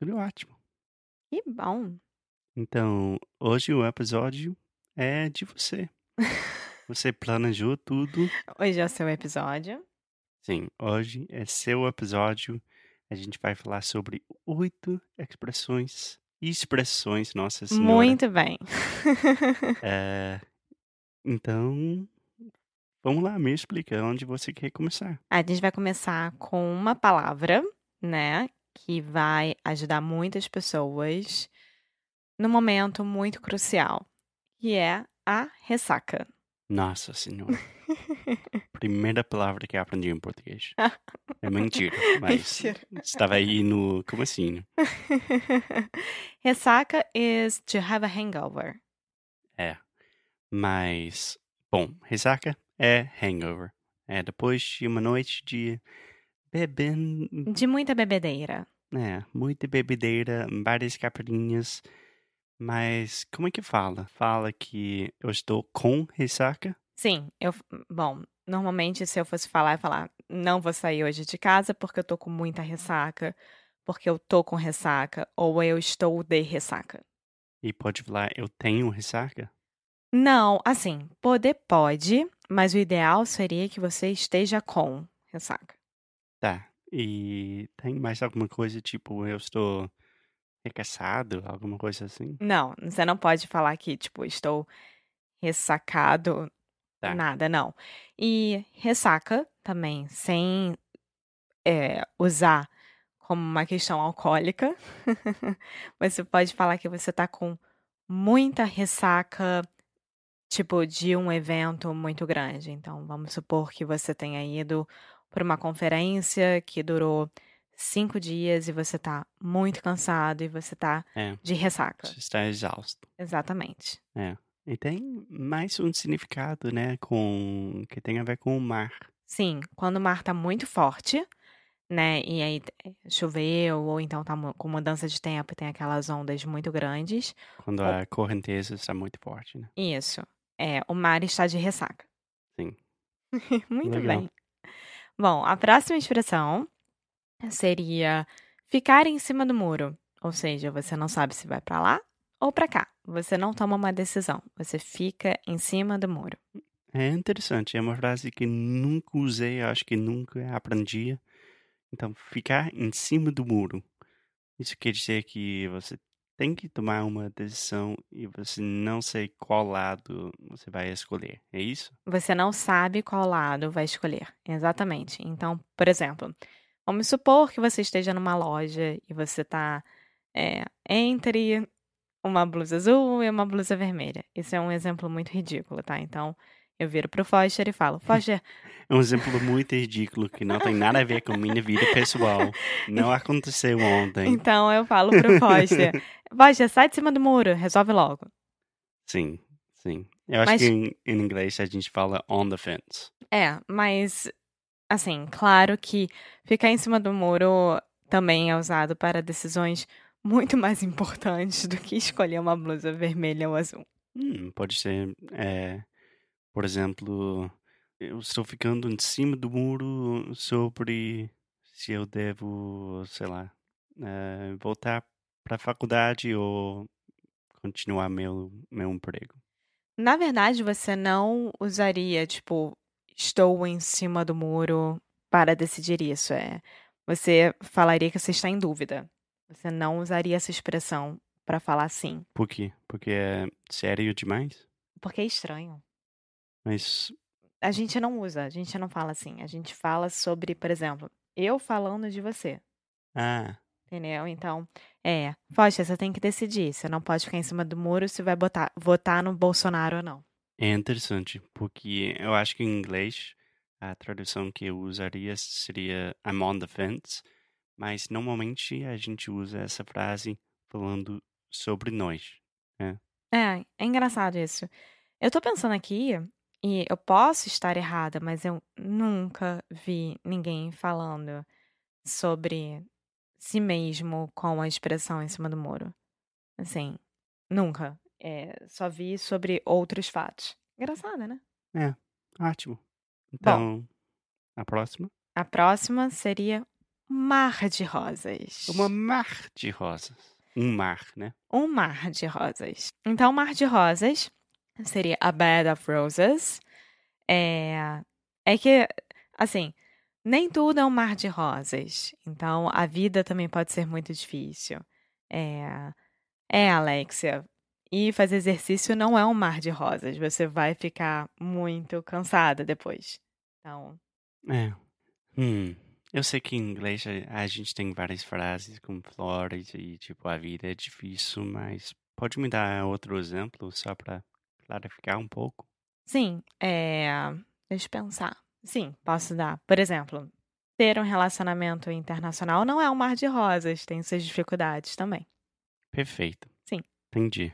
Tudo ótimo. Que bom! Então, hoje o episódio é de você. Você planejou tudo. Hoje é o seu episódio. Sim, hoje é seu episódio. A gente vai falar sobre oito expressões e expressões, nossa senhora. Muito bem. É, Então, vamos lá, me explica onde você quer começar. A gente vai começar com uma palavra, né, que vai ajudar muitas pessoas num momento muito crucial, que é a ressaca. Nossa senhora. Primeira palavra que eu aprendi em português. É mentira, mas Mentira. estava aí no como assim? Ressaca is to have a hangover. É. Mas, bom, ressaca é hangover. É depois de uma noite de bebendo, De muita bebedeira. é, muita bebedeira, várias caipirinhas. Mas como é que fala? Fala que eu estou com ressaca? Sim, eu. Bom, normalmente se eu fosse falar, eu falar: não vou sair hoje de casa porque eu tô com muita ressaca, porque eu tô com ressaca, ou eu estou de ressaca. E pode falar eu tenho ressaca? Não, assim, poder pode, mas o ideal seria que você esteja com ressaca. Tá. E tem mais alguma coisa tipo eu estou recaçado, alguma coisa assim? Não, você não pode falar que, tipo, estou ressacado, Tá. nada, não. E ressaca também, sem é, usar como uma questão alcoólica, você pode falar que você tá com muita ressaca, tipo, de um evento muito grande. Então, vamos supor que você tenha ido para uma conferência que durou cinco dias e você tá muito cansado e você tá É, de ressaca. você está exausto. Exatamente. E tem mais um significado, né, com que tem a ver com o mar. Sim, quando o mar tá muito forte, né? E aí eh, choveu, ou então tá com mudança de tempo e tem aquelas ondas muito grandes. Quando a correnteza está muito forte, né? Isso. É, o mar está de ressaca. Sim. Muito Legal. bem. Bom, a próxima expressão seria ficar em cima do muro. Ou seja, você não sabe se vai pra lá ou pra cá. Você não toma uma decisão. Você fica em cima do muro. É interessante, é uma frase que nunca usei, acho que nunca aprendi. Então, ficar em cima do muro. Isso quer dizer que você tem que tomar uma decisão e você não sei qual lado você vai escolher. É isso? Você não sabe qual lado vai escolher. Exatamente. Então, por exemplo, vamos supor que você esteja numa loja e você tá é, entre uma blusa azul e uma blusa vermelha. Isso é um exemplo muito ridículo, tá? Então, eu viro pro Foster e falo: Foster, É um exemplo muito ridículo que não tem nada a ver com minha vida pessoal. Não aconteceu ontem. então eu falo pro Foster: Foster, sai de cima do muro, resolve logo. Sim, sim. Eu acho Mas- que em, em inglês a gente fala on the fence. É, mas assim, claro que ficar em cima do muro também é usado para decisões muito mais importantes do que escolher uma blusa vermelha ou azul. Hum, pode ser, é, por exemplo, eu estou ficando em cima do muro sobre se eu devo, sei lá, é, voltar para a faculdade ou continuar meu, meu emprego. Na verdade, você não usaria, tipo, estou em cima do muro para decidir isso. É, você falaria que você está em dúvida. Você não usaria essa expressão para falar sim. Por quê? Porque é sério demais? Porque é estranho. Mas. A gente não usa, a gente não fala assim. A gente fala sobre, por exemplo, eu falando de você. Ah, Entendeu? Então, é. Poxa, você tem que decidir. Você não pode ficar em cima do muro se vai botar, votar no Bolsonaro ou não. é interessante, porque eu acho que em inglês a tradução que eu usaria seria I'm on the fence, mas normalmente a gente usa essa frase falando sobre nós. É, é engraçado isso. Eu tô pensando aqui, e eu posso estar errada, mas eu nunca vi ninguém falando sobre si mesmo com a expressão em cima do muro. Assim, nunca. É, só vi sobre outros fatos. Engraçado, né? É, ótimo. Então, a próxima? A próxima seria Mar de Rosas. Uma mar de rosas. Um mar, né? Um mar de rosas. Então, Mar de Rosas seria A Bed of Roses. É, é que, assim, nem tudo é um mar de rosas. Então, a vida também pode ser muito difícil. É, é Alexia. E fazer exercício não é um mar de rosas. Você vai ficar muito cansada depois. Então, É. Hum. Eu sei que em inglês a, a gente tem várias frases como flores e tipo a vida é difícil, mas pode me dar outro exemplo só para clarificar um pouco? sim, é, deixa eu pensar. Sim, posso dar. Por exemplo, ter um relacionamento internacional não é um mar de rosas, tem suas dificuldades também. Perfeito. Sim. Entendi.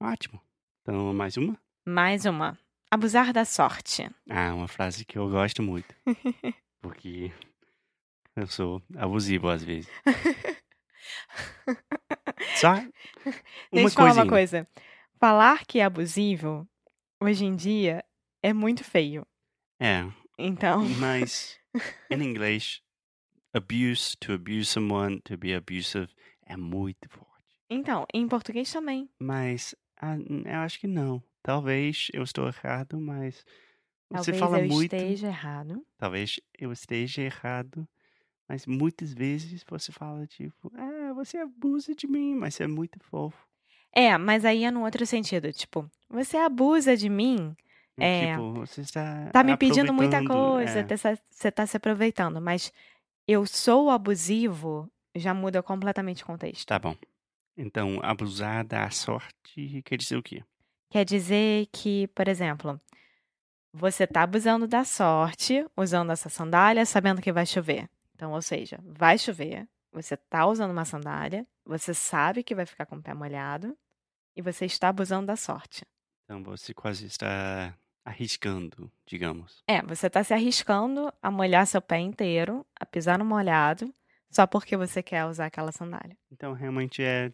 Ótimo. Então, mais uma? Mais uma. Abusar da sorte. Ah, uma frase que eu gosto muito. Porque eu sou abusivo às vezes. Só uma Deixa eu falar uma coisa. Falar que é abusivo, hoje em dia, é muito feio. É, Então, mas em inglês, abuse, to abuse someone, to be abusive, é muito forte. então, em português também. Mas ah, eu acho que não. Talvez eu estou errado, mas você Talvez fala eu muito. esteja errado. Talvez eu esteja errado, mas muitas vezes você fala tipo, ah, você abusa de mim, mas é muito fofo. É, mas aí é no outro sentido. Tipo, você abusa de mim, É. Tipo, você está tá me pedindo muita coisa, é. tá você tá se aproveitando. Mas eu sou abusivo, já muda completamente o contexto. Tá bom. Então, abusar da sorte quer dizer o quê? Quer dizer que, por exemplo, você tá abusando da sorte, usando essa sandália, sabendo que vai chover. Então, ou seja, vai chover, você tá usando uma sandália, você sabe que vai ficar com o pé molhado e você está abusando da sorte. Então, você quase está arriscando, digamos. É, você tá se arriscando a molhar seu pé inteiro, a pisar no molhado, só porque você quer usar aquela sandália. Então, realmente é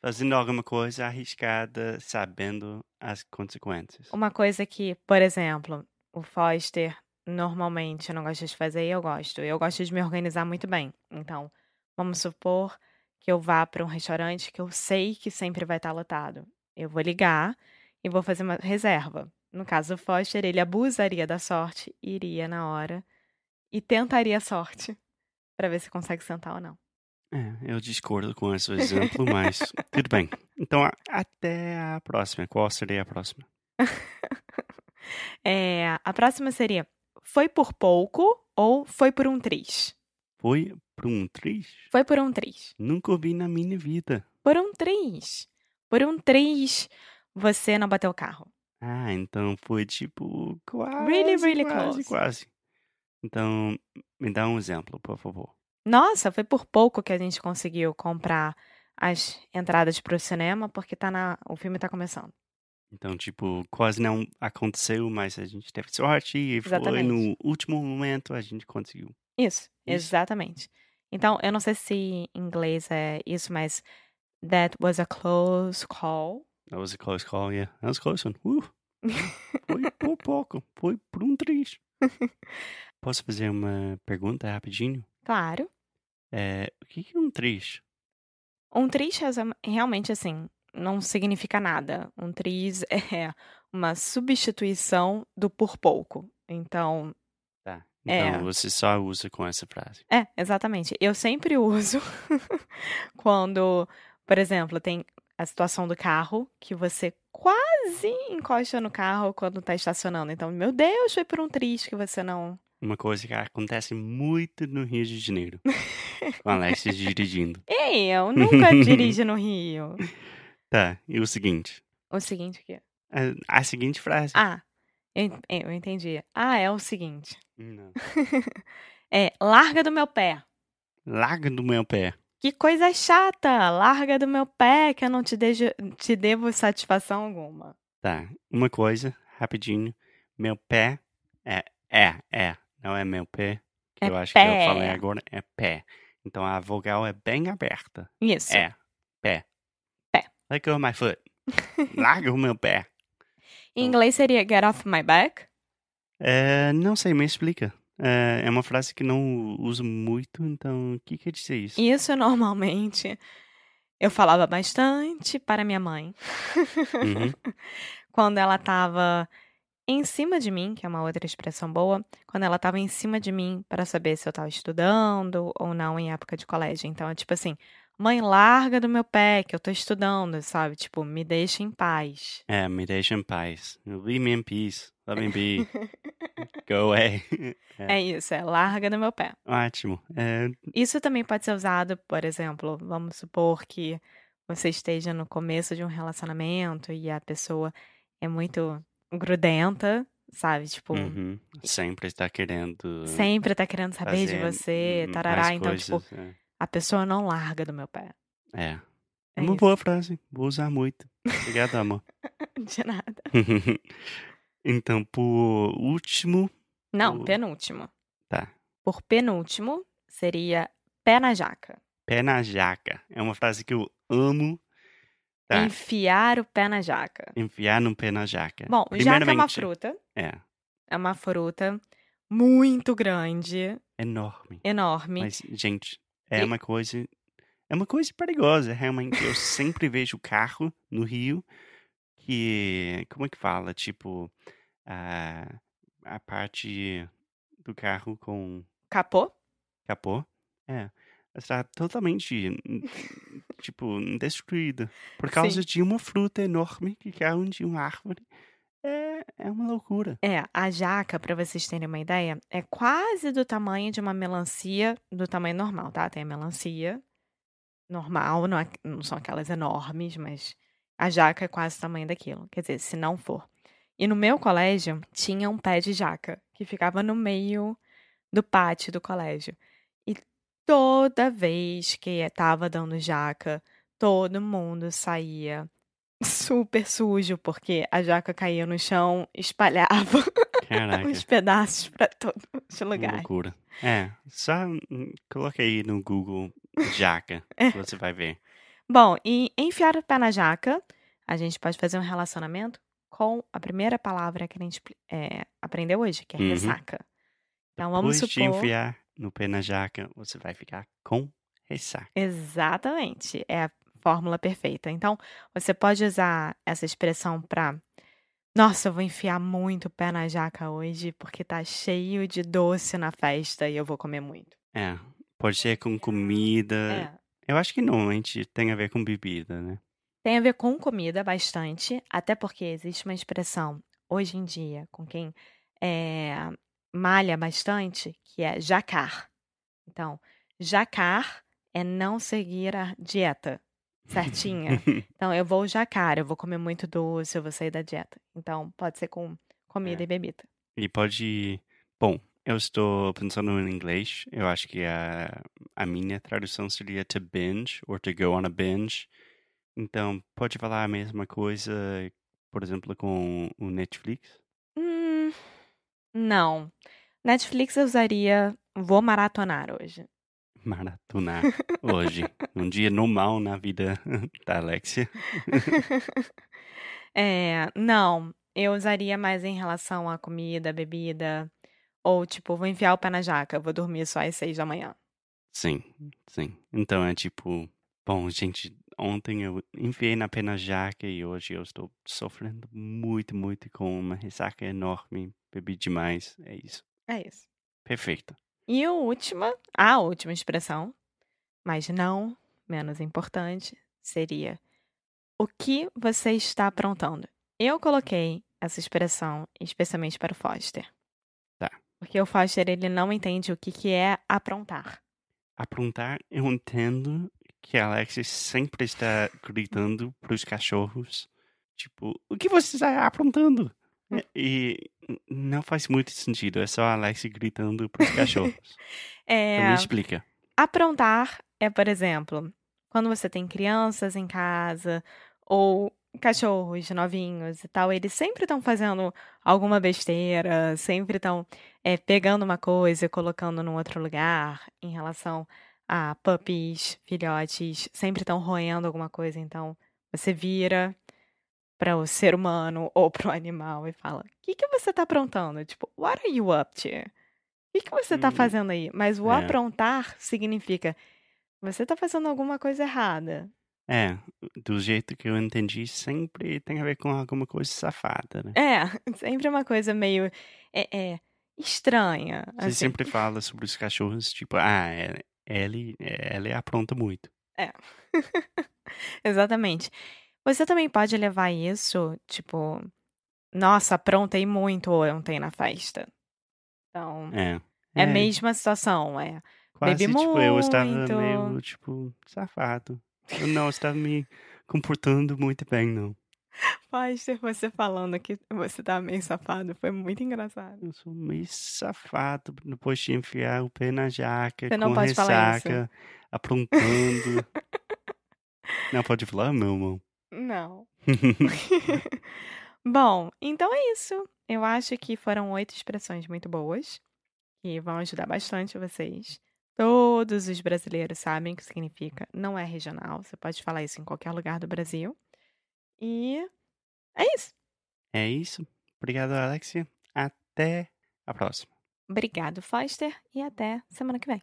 fazendo alguma coisa arriscada, sabendo as consequências. Uma coisa que, por exemplo, o Foster normalmente não gosta de fazer e eu gosto. Eu gosto de me organizar muito bem. Então, vamos supor que eu vá para um restaurante que eu sei que sempre vai estar lotado. Eu vou ligar e vou fazer uma reserva. No caso do Foster, ele abusaria da sorte, iria na hora e tentaria a sorte para ver se consegue sentar ou não. É, eu discordo com esse exemplo, mas tudo bem. Então, a- até a próxima. Qual seria a próxima? É, a próxima seria: foi por pouco ou foi por um triz? Foi por um triz? Foi por um triz. Nunca ouvi na minha vida. Por um triz. Por um triz, você não bateu o carro. Ah, então foi tipo quase, Really, really quase, close. quase. Então, me dá um exemplo, por favor. Nossa, foi por pouco que a gente conseguiu comprar as entradas pro cinema, porque tá na, o filme tá começando. Então, tipo, quase não aconteceu, mas a gente teve sorte e foi Exatamente. no último momento a gente conseguiu. Isso, Isso. exatamente. Então, eu não sei se em inglês é isso, mas that was a close call. That was a close call, yeah. That was a close one. Uh, foi por pouco, foi por um triz. Posso fazer uma pergunta rapidinho? Claro. É, o que é um triz? Um triz resu- realmente assim não significa nada. Um triz é uma substituição do por pouco. Então, É. Então, você só usa com essa frase. é, exatamente. Eu sempre uso quando, por exemplo, tem a situação do carro que você quase encosta no carro quando tá estacionando. Então, meu Deus, foi por um triz que você não. Uma coisa que acontece muito no Rio de Janeiro. com a Alexia dirigindo. Ei, eu nunca dirijo no Rio. Tá, e o seguinte. O seguinte aqui. A, a seguinte frase. Ah, eu, eu entendi. Ah, é o seguinte. Não. É, larga do meu pé. Larga do meu pé. Que coisa chata! Larga do meu pé que eu não te, dejo, te devo satisfação alguma. Tá, uma coisa, rapidinho. Meu pé é, é, é. Não é meu pé. Que É eu acho que eu pé. falei agora. É pé. Então a vogal é bem aberta. Isso. É, pé. Pé. Let go of my foot. Larga o meu pé. Em inglês seria get off my back. É, não sei, me explica. É, é uma frase que não uso muito, então o que quer dizer isso? Isso normalmente eu falava bastante para minha mãe. Uhum. quando ela tava em cima de mim, que é uma outra expressão boa, quando ela tava em cima de mim para saber se eu tava estudando ou não em época de colégio. Então é tipo assim, mãe, larga do meu pé que eu tô estudando, sabe? Tipo, me deixa em paz. É, me deixa em paz. Leave me in peace. Let me be. Go away. É isso, é larga do meu pé. Ótimo. É, Isso também pode ser usado, por exemplo, vamos supor que você esteja no começo de um relacionamento e a pessoa é muito grudenta, sabe? Tipo, uhum. Sempre está querendo sempre tá querendo saber de você, tarará. Então, tipo, coisas, a pessoa não larga do meu pé. é. É. Uma isso. boa frase. Vou usar muito. Obrigado, amor. De nada. então, por último. Não, O- penúltimo. Tá. Por penúltimo, seria pé na jaca. Pé na jaca. É uma frase que eu amo. Tá. Enfiar o pé na jaca. Enfiar no pé na jaca. Bom, jaca é uma fruta. É. É uma fruta muito grande, Enorme. enorme. Mas, gente, é E- uma coisa. É uma coisa perigosa, realmente. Eu sempre vejo carro no Rio que. Como é que fala? Tipo. A, a parte do carro com Capô? capô. É. Está totalmente. tipo, destruída. Por causa Sim. de uma fruta enorme que caiu de uma árvore. É, é uma loucura. É, a jaca, pra vocês terem uma ideia, é quase do tamanho de uma melancia, do tamanho normal, tá? Tem a melancia normal, não, é- não são aquelas enormes, mas a jaca é quase o tamanho daquilo. Quer dizer, se não for. E no meu colégio tinha um pé de jaca que ficava no meio do pátio do colégio. E toda vez que tava dando jaca, todo mundo saía super sujo, porque a jaca caía no chão, espalhava os pedaços pra todos os Uma lugares. loucura. É, só hum, coloca aí no Google jaca, É. que você vai ver. Bom, e enfiar o pé na jaca, a gente pode fazer um relacionamento com a primeira palavra que a gente é, aprendeu hoje, que é Uhum. ressaca. Então vamos Depois de supor. enfiar no pé na jaca, você vai ficar com ressaca. Exatamente, é a fórmula perfeita. Então, você pode usar essa expressão para Nossa, eu vou enfiar muito o pé na jaca hoje porque tá cheio de doce na festa e eu vou comer muito. É, pode ser com comida. É, Eu acho que normalmente tem a ver com bebida, né? tem a ver com comida bastante, até porque existe uma expressão hoje em dia com quem é, malha bastante que é jacar. Então, jacar é não seguir a dieta certinha. Então, eu vou jacar, eu vou comer muito doce, eu vou sair da dieta. Então, pode ser com comida É. e bebida. E pode. Bom, eu estou pensando em inglês. Eu acho que a, a minha tradução seria to binge, or to go on a binge. Então, pode falar a mesma coisa, por exemplo, com o Netflix? Hum, não. Netflix eu usaria vou maratonar hoje. Maratonar hoje. um dia normal na vida da Alexia. É, não, eu usaria mais em relação à comida, bebida, ou tipo, vou enfiar o pé na jaca, vou dormir só às seis da manhã. Sim, sim. Então é tipo, bom, gente, ontem eu enfiei na pena jaca e hoje eu estou sofrendo muito, muito com uma ressaca enorme, bebi demais, é isso. É isso. Perfeito. E a última, a última expressão, mas não menos importante, seria o que você está aprontando? Eu coloquei essa expressão especialmente para o Foster. Tá. Porque o Foster, ele não entende o que, que é aprontar. Aprontar, eu entendo que a Alexia sempre está gritando para os cachorros, tipo, o que você está aprontando? E não faz muito sentido, é só a Alexia gritando para os cachorros. É, Então me explica. aprontar é, por exemplo, quando você tem crianças em casa ou cachorros novinhos e tal, eles sempre estão fazendo alguma besteira, sempre estão pegando uma coisa e colocando num outro lugar em relação a puppies, filhotes, sempre estão roendo alguma coisa, então você vira para o ser humano ou para o animal e fala: O que, que você tá aprontando? Tipo, what are you up to? O que, que você tá Hum, fazendo aí? Mas o é. aprontar significa você tá fazendo alguma coisa errada. É, do jeito que eu entendi, sempre tem a ver com alguma coisa safada, né? É, sempre uma coisa meio é, é, estranha. Você assim. sempre fala sobre os cachorros, tipo, ah, é- ele, ele apronta muito. É. Exatamente. Você também pode levar isso, tipo, nossa, aprontei muito ontem na festa. Então, É. é a mesma situação, é. Quase, bebi tipo, eu estava muito. meio, tipo, safado. Eu não estava me comportando muito bem, não. Foster, você falando que você tá meio safado, foi muito engraçado. Eu sou meio safado depois de enfiar o pé na jaca, Você não com ressaca, aprontando. não, pode falar, meu irmão. Não. Bom, então é isso. Eu acho que foram oito expressões muito boas, que vão ajudar bastante vocês. Todos os brasileiros sabem o que significa. Não é regional, você pode falar isso em qualquer lugar do Brasil. E é isso. é isso. Obrigado, Alexia. Até a próxima. Obrigado, Foster, e até semana que vem.